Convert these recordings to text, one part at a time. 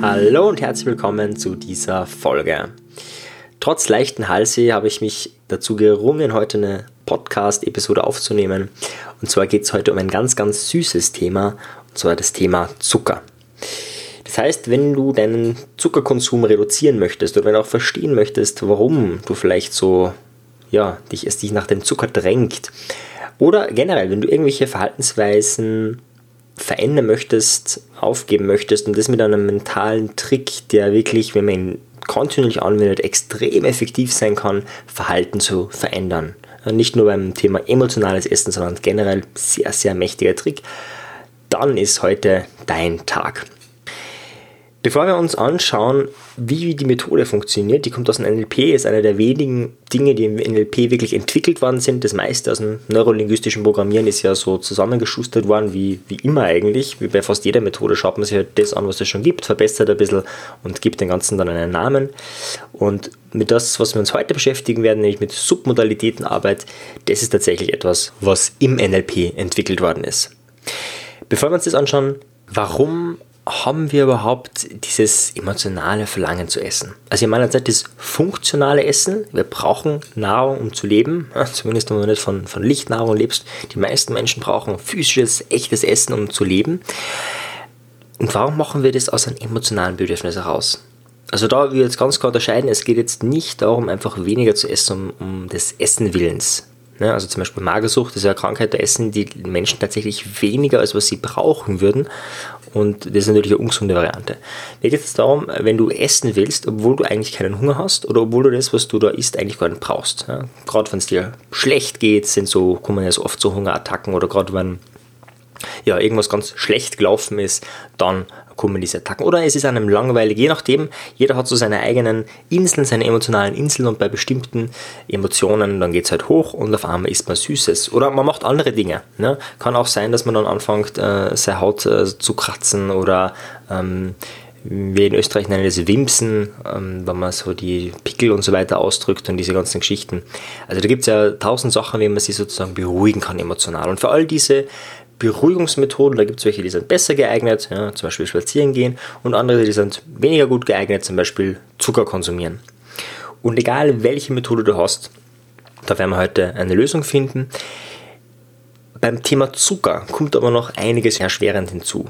Hallo und herzlich willkommen zu dieser Folge. Trotz leichten Halse habe ich mich dazu gerungen, heute eine Podcast-Episode aufzunehmen. Und zwar geht es heute um ein ganz, ganz süßes Thema, und zwar das Thema Zucker. Das heißt, wenn du deinen Zuckerkonsum reduzieren möchtest oder wenn du auch verstehen möchtest, warum du vielleicht so, ja, dich, es dich nach dem Zucker drängt, oder generell, wenn du irgendwelche Verhaltensweisen verändern möchtest, aufgeben möchtest und das mit einem mentalen Trick, der wirklich, wenn man ihn kontinuierlich anwendet, extrem effektiv sein kann, Verhalten zu verändern. Nicht nur beim Thema emotionales Essen, sondern generell sehr, sehr mächtiger Trick. Dann ist heute dein Tag. Bevor wir uns anschauen, wie die Methode funktioniert, die kommt aus dem NLP, ist eine der wenigen Dinge, die im NLP wirklich entwickelt worden sind. Das meiste aus dem neurolinguistischen Programmieren ist ja so zusammengeschustert worden, wie, wie immer eigentlich. Wie bei fast jeder Methode schaut man sich halt das an, was es schon gibt, verbessert ein bisschen und gibt dem Ganzen dann einen Namen. Und mit das, was wir uns heute beschäftigen werden, nämlich mit Submodalitätenarbeit, das ist tatsächlich etwas, was im NLP entwickelt worden ist. Bevor wir uns das anschauen, warum haben wir überhaupt dieses emotionale Verlangen zu essen? Also in meiner Zeit das funktionale Essen. Wir brauchen Nahrung, um zu leben. Zumindest wenn du nicht von, von Lichtnahrung lebst. Die meisten Menschen brauchen physisches, echtes Essen, um zu leben. Und warum machen wir das aus einem emotionalen Bedürfnis heraus? Also da wir jetzt ganz klar unterscheiden, es geht jetzt nicht darum, einfach weniger zu essen, um, um des Essen Willens. Ja, also zum Beispiel Magersucht ist ja eine Krankheit, da essen die Menschen tatsächlich weniger, als was sie brauchen würden. Und das ist natürlich eine ungesunde Variante. Geht jetzt darum, wenn du essen willst, obwohl du eigentlich keinen Hunger hast oder obwohl du das, was du da isst, eigentlich gar nicht brauchst. Ja? Gerade wenn es dir schlecht geht, sind so, kommen ja so oft so Hungerattacken oder gerade wenn ja, irgendwas ganz schlecht gelaufen ist, dann kommen diese Attacken. Oder es ist einem langweilig, je nachdem, jeder hat so seine eigenen Inseln, seine emotionalen Inseln und bei bestimmten Emotionen, dann geht es halt hoch und auf einmal isst man Süßes. Oder man macht andere Dinge. Ne? Kann auch sein, dass man dann anfängt, äh, seine Haut äh, zu kratzen oder ähm, wir in Österreich nennen das Wimsen, ähm, wenn man so die Pickel und so weiter ausdrückt und diese ganzen Geschichten. Also da gibt es ja tausend Sachen, wie man sich sozusagen beruhigen kann emotional. Und für all diese Beruhigungsmethoden, da gibt es welche, die sind besser geeignet, ja, zum Beispiel spazieren gehen, und andere, die sind weniger gut geeignet, zum Beispiel Zucker konsumieren. Und egal welche Methode du hast, da werden wir heute eine Lösung finden. Beim Thema Zucker kommt aber noch einiges erschwerend hinzu.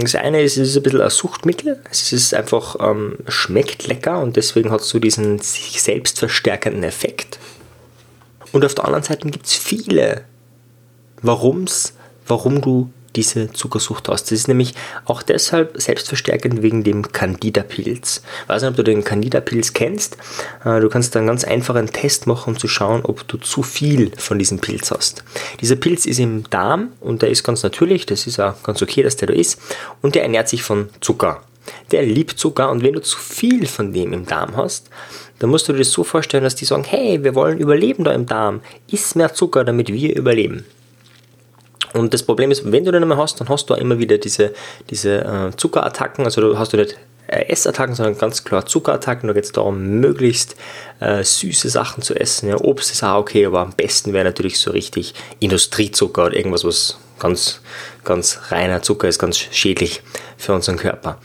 Das eine ist, es ist ein bisschen ein Suchtmittel. Es ist einfach, ähm, schmeckt lecker und deswegen hat es so diesen sich selbst verstärkenden Effekt. Und auf der anderen Seite gibt es viele Warums, warum du diese Zuckersucht hast. Das ist nämlich auch deshalb selbstverstärkend wegen dem Candida-Pilz. Ich weiß nicht, ob du den Candida-Pilz kennst. Äh, du kannst dann ganz einfach einen Test machen, um zu schauen, ob du zu viel von diesem Pilz hast. Dieser Pilz ist im Darm und der ist ganz natürlich, das ist auch ganz okay, dass der da ist, und der ernährt sich von Zucker. Der liebt Zucker und wenn du zu viel von dem im Darm hast, dann musst du dir das so vorstellen, dass die sagen, hey, wir wollen überleben da im Darm, iss mehr Zucker, damit wir überleben. Und das Problem ist, wenn du den einmal hast, dann hast du auch immer wieder diese, diese äh, Zuckerattacken. Also du hast du nicht äh, Essattacken, sondern ganz klar Zuckerattacken. Da geht es darum, möglichst äh, süße Sachen zu essen. Ja, Obst ist auch okay, aber am besten wäre natürlich so richtig Industriezucker oder irgendwas, was ganz, ganz reiner Zucker ist, ganz schädlich für unseren Körper.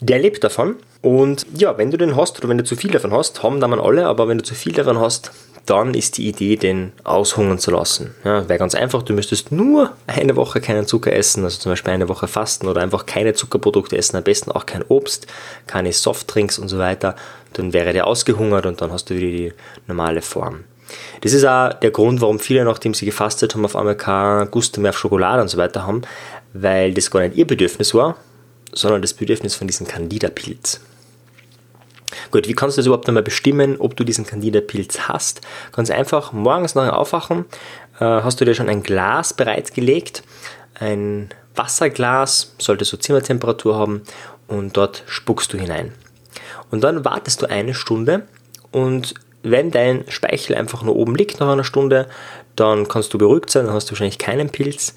Der lebt davon. Und ja, wenn du den hast oder wenn du zu viel davon hast, haben dann alle, aber wenn du zu viel davon hast, dann ist die Idee, den aushungern zu lassen. Ja, wäre ganz einfach, du müsstest nur eine Woche keinen Zucker essen, also zum Beispiel eine Woche fasten oder einfach keine Zuckerprodukte essen, am besten auch kein Obst, keine Softdrinks und so weiter. Dann wäre der ausgehungert und dann hast du wieder die normale Form. Das ist auch der Grund, warum viele, nachdem sie gefastet haben, auf einmal kein Gusto mehr auf Schokolade und so weiter haben, weil das gar nicht ihr Bedürfnis war, sondern das Bedürfnis von diesem Candida-Pilz. Gut, wie kannst du das überhaupt einmal bestimmen, ob du diesen Candida-Pilz hast? Ganz einfach, morgens nach dem Aufwachen äh, hast du dir schon ein Glas bereitgelegt, ein Wasserglas, sollte so Zimmertemperatur haben und dort spuckst du hinein. Und dann wartest du eine Stunde und wenn dein Speichel einfach nur oben liegt nach einer Stunde, dann kannst du beruhigt sein, dann hast du wahrscheinlich keinen Pilz.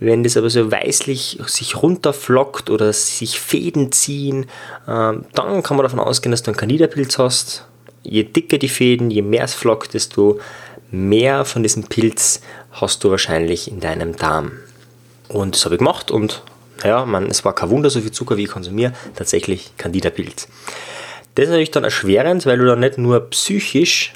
Wenn das aber so weißlich sich runterflockt oder sich Fäden ziehen, ähm, dann kann man davon ausgehen, dass du einen Candida-Pilz hast. Je dicker die Fäden, je mehr es flockt, desto mehr von diesem Pilz hast du wahrscheinlich in deinem Darm. Und das habe ich gemacht und naja, man, es war kein Wunder, so viel Zucker wie ich konsumiere, tatsächlich Candida-Pilz. Das ist natürlich dann erschwerend, weil du dann nicht nur psychisch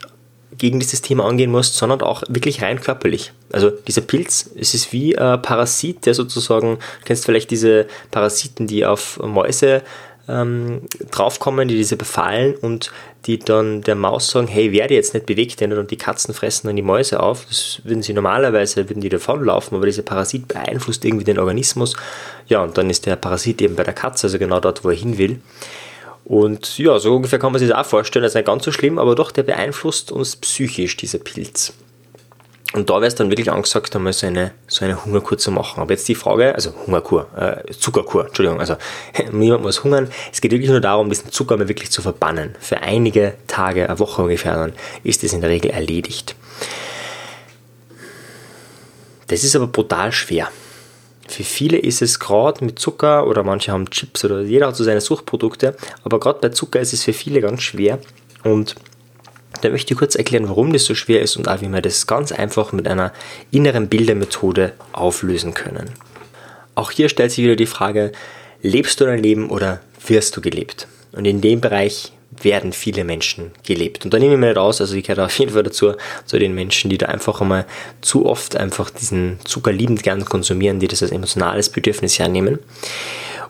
gegen dieses Thema angehen musst, sondern auch wirklich rein körperlich. Also dieser Pilz, es ist wie ein Parasit, der sozusagen, du kennst vielleicht diese Parasiten, die auf Mäuse ähm, draufkommen, die diese befallen und die dann der Maus sagen, hey, werde jetzt nicht bewegt werden und die Katzen fressen dann die Mäuse auf. Das würden sie normalerweise, würden die davonlaufen, aber dieser Parasit beeinflusst irgendwie den Organismus. Ja, und dann ist der Parasit eben bei der Katze, also genau dort, wo er hin will. Und ja, so ungefähr kann man sich das auch vorstellen. Das ist nicht ganz so schlimm, aber doch, der beeinflusst uns psychisch, dieser Pilz. Und da wäre es dann wirklich angesagt, einmal so eine, so eine Hungerkur zu machen. Aber jetzt die Frage, also Hungerkur, äh, Zuckerkur, Entschuldigung, also niemand muss hungern. Es geht wirklich nur darum, diesen Zucker mal wirklich zu verbannen. Für einige Tage, eine Woche ungefähr, dann ist das in der Regel erledigt. Das ist aber brutal schwer. Für viele ist es gerade mit Zucker oder manche haben Chips oder jeder hat so seine Suchtprodukte, aber gerade bei Zucker ist es für viele ganz schwer und da möchte ich kurz erklären, warum das so schwer ist und auch wie wir das ganz einfach mit einer inneren Bildermethode auflösen können. Auch hier stellt sich wieder die Frage, lebst du dein Leben oder wirst du gelebt? Und in dem Bereich werden viele Menschen gelebt. Und da nehme ich mir nicht aus, also ich gehöre auf jeden Fall dazu, zu den Menschen, die da einfach einmal zu oft einfach diesen Zucker liebend gern konsumieren, die das als emotionales Bedürfnis hernehmen.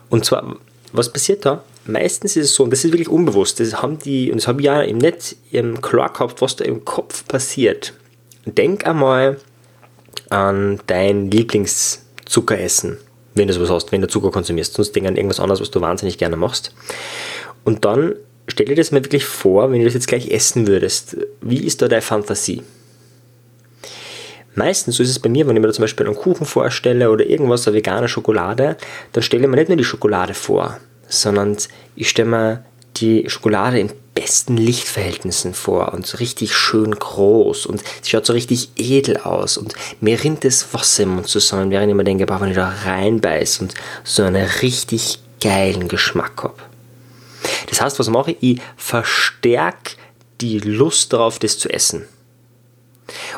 Und zwar, was passiert da? Meistens ist es so, und das ist wirklich unbewusst, das haben die, und das habe ich ja im Netz klar gehabt, was da im Kopf passiert. Denk einmal an dein Lieblingszuckeressen, wenn du sowas hast, wenn du Zucker konsumierst. Sonst denk an irgendwas anderes, was du wahnsinnig gerne machst. Und dann stell dir das mal wirklich vor, wenn du das jetzt gleich essen würdest. Wie ist da deine Fantasie? Meistens, so ist es bei mir, wenn ich mir da zum Beispiel einen Kuchen vorstelle oder irgendwas, eine vegane Schokolade, dann stelle ich mir nicht nur die Schokolade vor, sondern ich stelle mir die Schokolade in besten Lichtverhältnissen vor und so richtig schön groß und sie schaut so richtig edel aus und mir rinnt das Wasser im Mund zusammen, während ich mir denke, wenn ich da reinbeiß und so einen richtig geilen Geschmack habe. Das heißt, was mache ich? Ich verstärke die Lust darauf, das zu essen.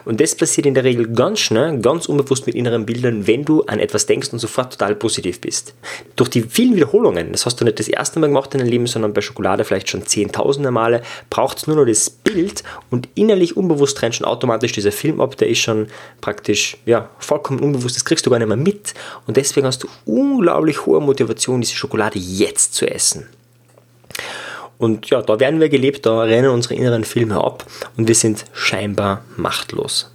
Und das passiert in der Regel ganz schnell, ganz unbewusst mit inneren Bildern, wenn du an etwas denkst und sofort total positiv bist. Durch die vielen Wiederholungen, das hast du nicht das erste Mal gemacht in deinem Leben, sondern bei Schokolade vielleicht schon zehntausende Male, braucht es nur noch das Bild und innerlich unbewusst trennt schon automatisch dieser Film ab, der ist schon praktisch ja, vollkommen unbewusst, das kriegst du gar nicht mehr mit und deswegen hast du unglaublich hohe Motivation, diese Schokolade jetzt zu essen. Und ja, da werden wir gelebt, da rennen unsere inneren Filme ab und wir sind scheinbar machtlos.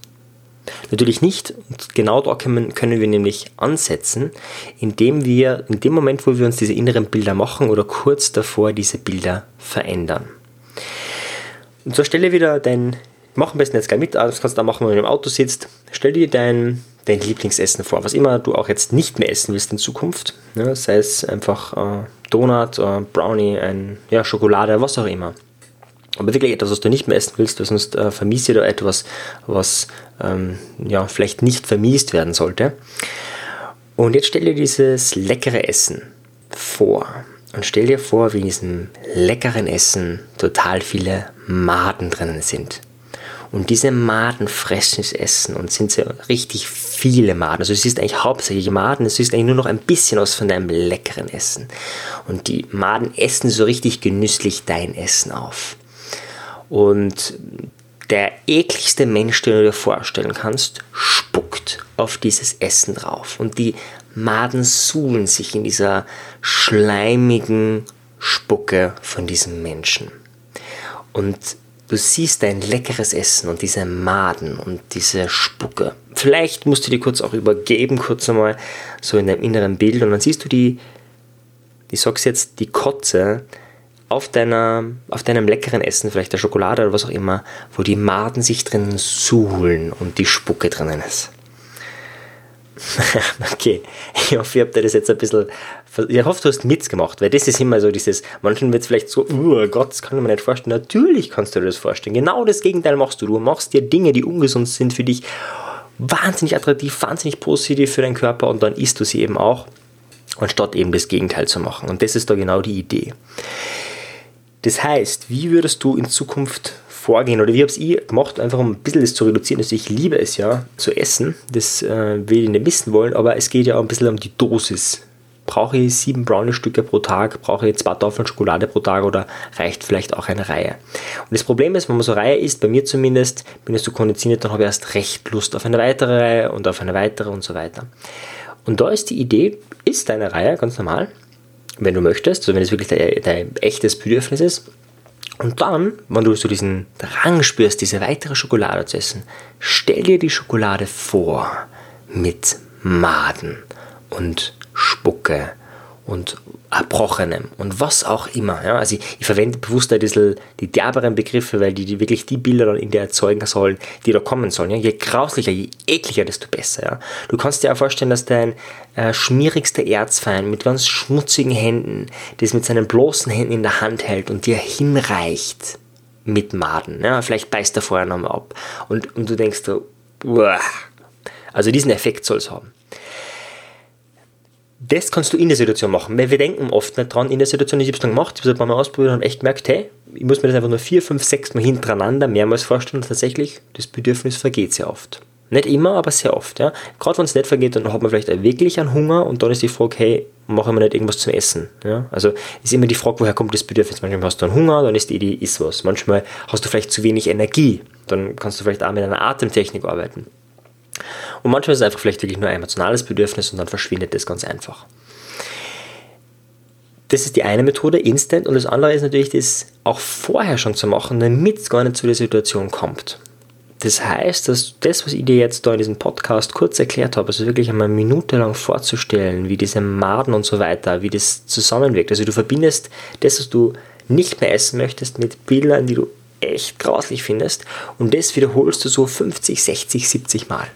Natürlich nicht. Und genau da können, wir nämlich ansetzen, indem wir in dem Moment, wo wir uns diese inneren Bilder machen oder kurz davor diese Bilder verändern. Und so stelle wieder dein, mach am besten jetzt gleich mit, das kannst du da machen, wenn du im Auto sitzt, stell dir dein, dein Lieblingsessen vor, was immer du auch jetzt nicht mehr essen willst in Zukunft, ne, sei es einfach äh, Donut, äh, Brownie, ein, ja, Schokolade, was auch immer. Aber wirklich etwas, was du nicht mehr essen willst, weil sonst äh, vermisst dir etwas, was ähm, ja, vielleicht nicht vermiest werden sollte. Und jetzt stell dir dieses leckere Essen vor. Und stell dir vor, wie in diesem leckeren Essen total viele Maden drinnen sind. Und diese Maden fressen es essen und sind so richtig viele Maden. Also es ist eigentlich hauptsächlich Maden, es ist eigentlich nur noch ein bisschen aus von deinem leckeren Essen. Und die Maden essen so richtig genüsslich dein Essen auf. Und der ekligste Mensch, den du dir vorstellen kannst, spuckt auf dieses Essen drauf. Und die Maden suhlen sich in dieser schleimigen Spucke von diesem Menschen. Und Du siehst dein leckeres Essen und diese Maden und diese Spucke. Vielleicht musst du die kurz auch übergeben, kurz einmal so in deinem inneren Bild und dann siehst du die, ich sag's jetzt, die Kotze auf, deiner, auf deinem leckeren Essen, vielleicht der Schokolade oder was auch immer, wo die Maden sich drinnen suhlen und die Spucke drinnen ist. okay, ich hoffe, ihr habt das jetzt ein bisschen. Ich hoffe, du hast mitgemacht, weil das ist immer so dieses. Manchen wird es vielleicht so, oh Gott, das kann ich mir nicht vorstellen. Natürlich kannst du dir das vorstellen. Genau das Gegenteil machst du. Du machst dir Dinge, die ungesund sind für dich, wahnsinnig attraktiv, wahnsinnig positiv für deinen Körper und dann isst du sie eben auch, anstatt eben das Gegenteil zu machen. Und das ist da genau die Idee. Das heißt, wie würdest du in Zukunft vorgehen oder wie habe ich gemacht, einfach um ein bisschen das zu reduzieren. Also ich liebe es ja zu essen, das äh, will ich nicht missen wollen, aber es geht ja auch ein bisschen um die Dosis, brauche ich sieben Brownie-Stücke pro Tag, brauche ich zwei Tafeln Schokolade pro Tag oder reicht vielleicht auch eine Reihe. Und das Problem ist, wenn man so Reihe isst, bei mir zumindest, bin ich so konditioniert, dann habe ich erst recht Lust auf eine weitere Reihe und auf eine weitere und so weiter. Und da ist die Idee, isst eine Reihe ganz normal, wenn du möchtest, also wenn es wirklich dein, dein echtes Bedürfnis ist. Und dann, wenn du so diesen Drang spürst, diese weitere Schokolade zu essen, stell dir die Schokolade vor mit Maden und Spucke und Erbrochenem und was auch immer. Ja? Also ich, ich verwende bewusst ein bisschen die derberen Begriffe, weil die, die wirklich die Bilder dann in dir erzeugen sollen, die da kommen sollen. Ja? Je grauslicher, je ekliger, desto besser. Ja? Du kannst dir auch vorstellen, dass dein äh, schmierigster Erzfeind mit ganz schmutzigen Händen das mit seinen bloßen Händen in der Hand hält und dir hinreicht mit Maden. Ja? Vielleicht beißt er vorher nochmal ab. Und, und du denkst, uah. also diesen Effekt soll es haben das kannst du in der Situation machen, weil wir denken oft nicht dran in der Situation, ich habe es dann gemacht, ich habe es ein paar Mal ausprobiert und habe echt gemerkt, hey, ich muss mir das einfach nur vier, fünf, sechs Mal hintereinander mehrmals vorstellen und tatsächlich, das Bedürfnis vergeht sehr oft. Nicht immer, aber sehr oft. Ja. Gerade wenn es nicht vergeht, dann hat man vielleicht wirklich einen Hunger und dann ist die Frage, hey, mache ich mir nicht irgendwas zum Essen? Ja. Also ist immer die Frage, woher kommt das Bedürfnis? Manchmal hast du einen Hunger, dann ist die Idee, ist was. Manchmal hast du vielleicht zu wenig Energie, dann kannst du vielleicht auch mit einer Atemtechnik arbeiten. Und manchmal ist es einfach vielleicht wirklich nur ein emotionales Bedürfnis und dann verschwindet das ganz einfach. Das ist die eine Methode, Instant. Und das andere ist natürlich, das auch vorher schon zu machen, damit es gar nicht zu der Situation kommt. Das heißt, dass das, was ich dir jetzt da in diesem Podcast kurz erklärt habe, also wirklich einmal eine Minute lang vorzustellen, wie diese Maden und so weiter, wie das zusammenwirkt. Also du verbindest das, was du nicht mehr essen möchtest, mit Bildern, die du echt grauslich findest und das wiederholst du so 50, 60, 70 Mal.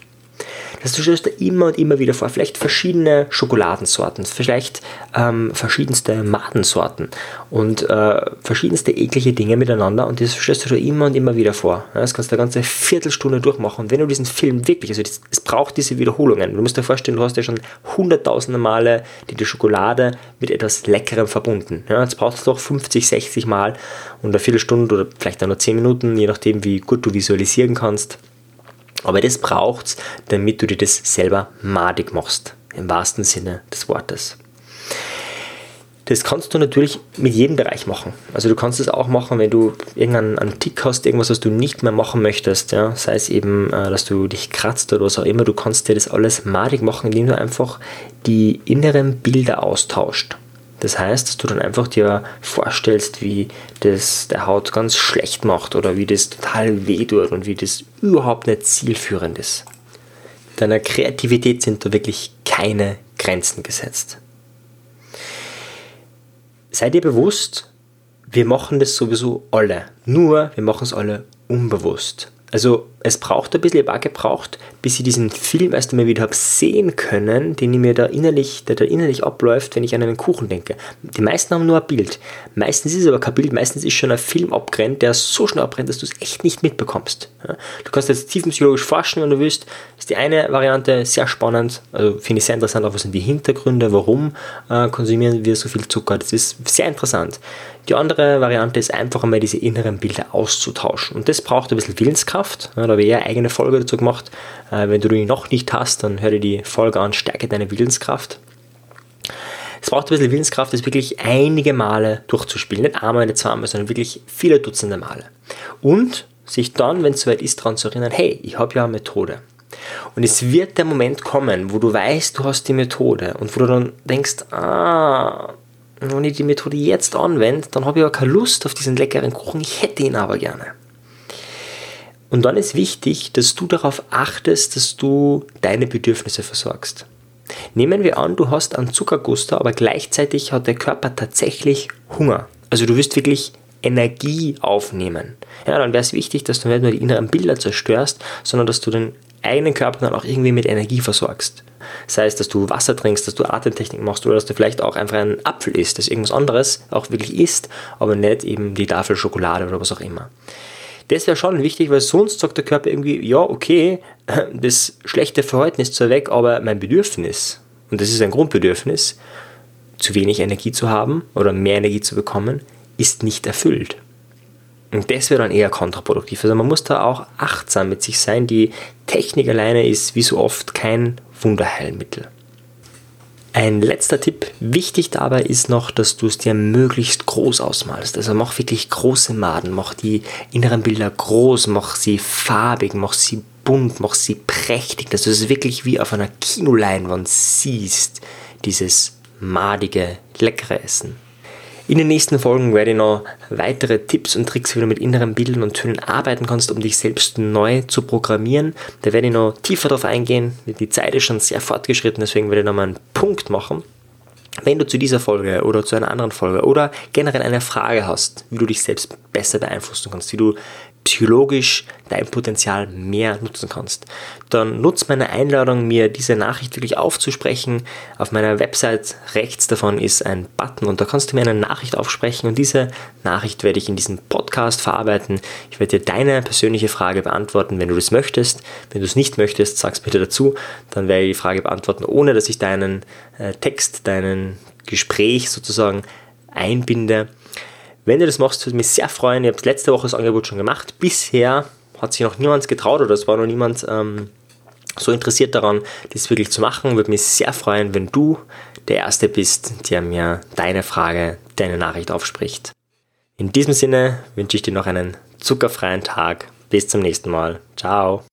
Das du stellst dir immer und immer wieder vor. Vielleicht verschiedene Schokoladensorten, vielleicht ähm, verschiedenste Madensorten und äh, verschiedenste eklige Dinge miteinander und das stellst du immer und immer wieder vor. Das kannst du eine ganze Viertelstunde durchmachen. Und wenn du diesen Film wirklich, also es braucht diese Wiederholungen. Du musst dir vorstellen, du hast ja schon hunderttausende Male die, die Schokolade mit etwas Leckerem verbunden. Ja, jetzt brauchst du doch 50, 60 Mal und eine Viertelstunde oder vielleicht auch nur 10 Minuten, je nachdem, wie gut du visualisieren kannst aber das braucht's, damit du dir das selber madig machst, im wahrsten Sinne des Wortes. Das kannst du natürlich mit jedem Bereich machen. Also du kannst es auch machen, wenn du irgendeinen Tick hast, irgendwas, was du nicht mehr machen möchtest, ja? sei es eben, äh, dass du dich kratzt oder was auch immer, du kannst dir das alles madig machen, indem du einfach die inneren Bilder austauscht. Das heißt, dass du dann einfach dir vorstellst, wie das der Haut ganz schlecht macht oder wie das total weh tut und wie das überhaupt nicht zielführend ist. Deiner Kreativität sind da wirklich keine Grenzen gesetzt. Sei dir bewusst, wir machen das sowieso alle. Nur wir machen es alle unbewusst. Also es braucht ein bisschen, ich habe auch gebraucht, bis ich diesen Film erst einmal wieder habe sehen können, den ich mir da innerlich, der da innerlich abläuft, wenn ich an einen Kuchen denke. Die meisten haben nur ein Bild. Meistens ist es aber kein Bild, meistens ist schon ein Film abgerannt, der so schnell abbrennt, dass du es echt nicht mitbekommst. Du kannst jetzt tiefenpsychologisch forschen, wenn du willst. Das ist die eine Variante sehr spannend, also finde ich sehr interessant, auch was sind die Hintergründe, warum äh, konsumieren wir so viel Zucker. Das ist sehr interessant. Die andere Variante ist einfach einmal diese inneren Bilder auszutauschen. Und das braucht ein bisschen Willenskraft. Da habe ich eher eine eigene Folge dazu gemacht. Äh, wenn du die noch nicht hast, dann hör dir die Folge an, stärke deine Willenskraft. Es braucht ein bisschen Willenskraft, das wirklich einige Male durchzuspielen. Nicht einmal, nicht zweimal, sondern wirklich viele Dutzende Male. Und sich dann, wenn es soweit ist, daran zu erinnern, hey, ich habe ja eine Methode. Und es wird der Moment kommen, wo du weißt, du hast die Methode und wo du dann denkst, ah, wenn ich die Methode jetzt anwende, dann habe ich aber keine Lust auf diesen leckeren Kuchen, ich hätte ihn aber gerne. Und dann ist wichtig, dass du darauf achtest, dass du deine Bedürfnisse versorgst. Nehmen wir an, du hast einen Zuckerguster, aber gleichzeitig hat der Körper tatsächlich Hunger. Also du wirst wirklich Energie aufnehmen. Ja, dann wäre es wichtig, dass du nicht nur die inneren Bilder zerstörst, sondern dass du den eigenen Körper dann auch irgendwie mit Energie versorgst. Sei es, dass du Wasser trinkst, dass du Atemtechnik machst oder dass du vielleicht auch einfach einen Apfel isst, dass irgendwas anderes auch wirklich isst, aber nicht eben die Tafel Schokolade oder was auch immer. Das wäre schon wichtig, weil sonst sagt der Körper irgendwie, ja, okay, das schlechte Verhalten ist zwar weg, aber mein Bedürfnis, und das ist ein Grundbedürfnis, zu wenig Energie zu haben oder mehr Energie zu bekommen, ist nicht erfüllt. Und das wäre dann eher kontraproduktiv. Also man muss da auch achtsam mit sich sein. Die Technik alleine ist wie so oft kein Wunderheilmittel. Ein letzter Tipp, wichtig dabei ist noch, dass du es dir möglichst groß ausmalst. Also mach wirklich große Maden, mach die inneren Bilder groß, mach sie farbig, mach sie bunt, mach sie prächtig, dass du es wirklich wie auf einer Kinoleinwand siehst, dieses madige, leckere Essen. In den nächsten Folgen werde ich noch weitere Tipps und Tricks, wie du mit inneren Bildern und Tönen arbeiten kannst, um dich selbst neu zu programmieren. Da werde ich noch tiefer darauf eingehen. Die Zeit ist schon sehr fortgeschritten, deswegen werde ich noch mal einen Punkt machen. Wenn du zu dieser Folge oder zu einer anderen Folge oder generell eine Frage hast, wie du dich selbst besser beeinflussen kannst, wie du psychologisch dein Potenzial mehr nutzen kannst. Dann nutz meine Einladung, mir diese Nachricht wirklich aufzusprechen. Auf meiner Website rechts davon ist ein Button und da kannst du mir eine Nachricht aufsprechen und diese Nachricht werde ich in diesem Podcast verarbeiten. Ich werde dir deine persönliche Frage beantworten, wenn du das möchtest. Wenn du es nicht möchtest, sag's bitte dazu. Dann werde ich die Frage beantworten, ohne dass ich deinen äh, Text, deinen Gespräch sozusagen einbinde. Wenn du das machst, würde mich sehr freuen. Ich habe letzte Woche das Angebot schon gemacht. Bisher hat sich noch niemand getraut oder es war noch niemand ähm, so interessiert daran, das wirklich zu machen. Würde mich sehr freuen, wenn du der Erste bist, der mir deine Frage, deine Nachricht aufspricht. In diesem Sinne wünsche ich dir noch einen zuckerfreien Tag. Bis zum nächsten Mal. Ciao.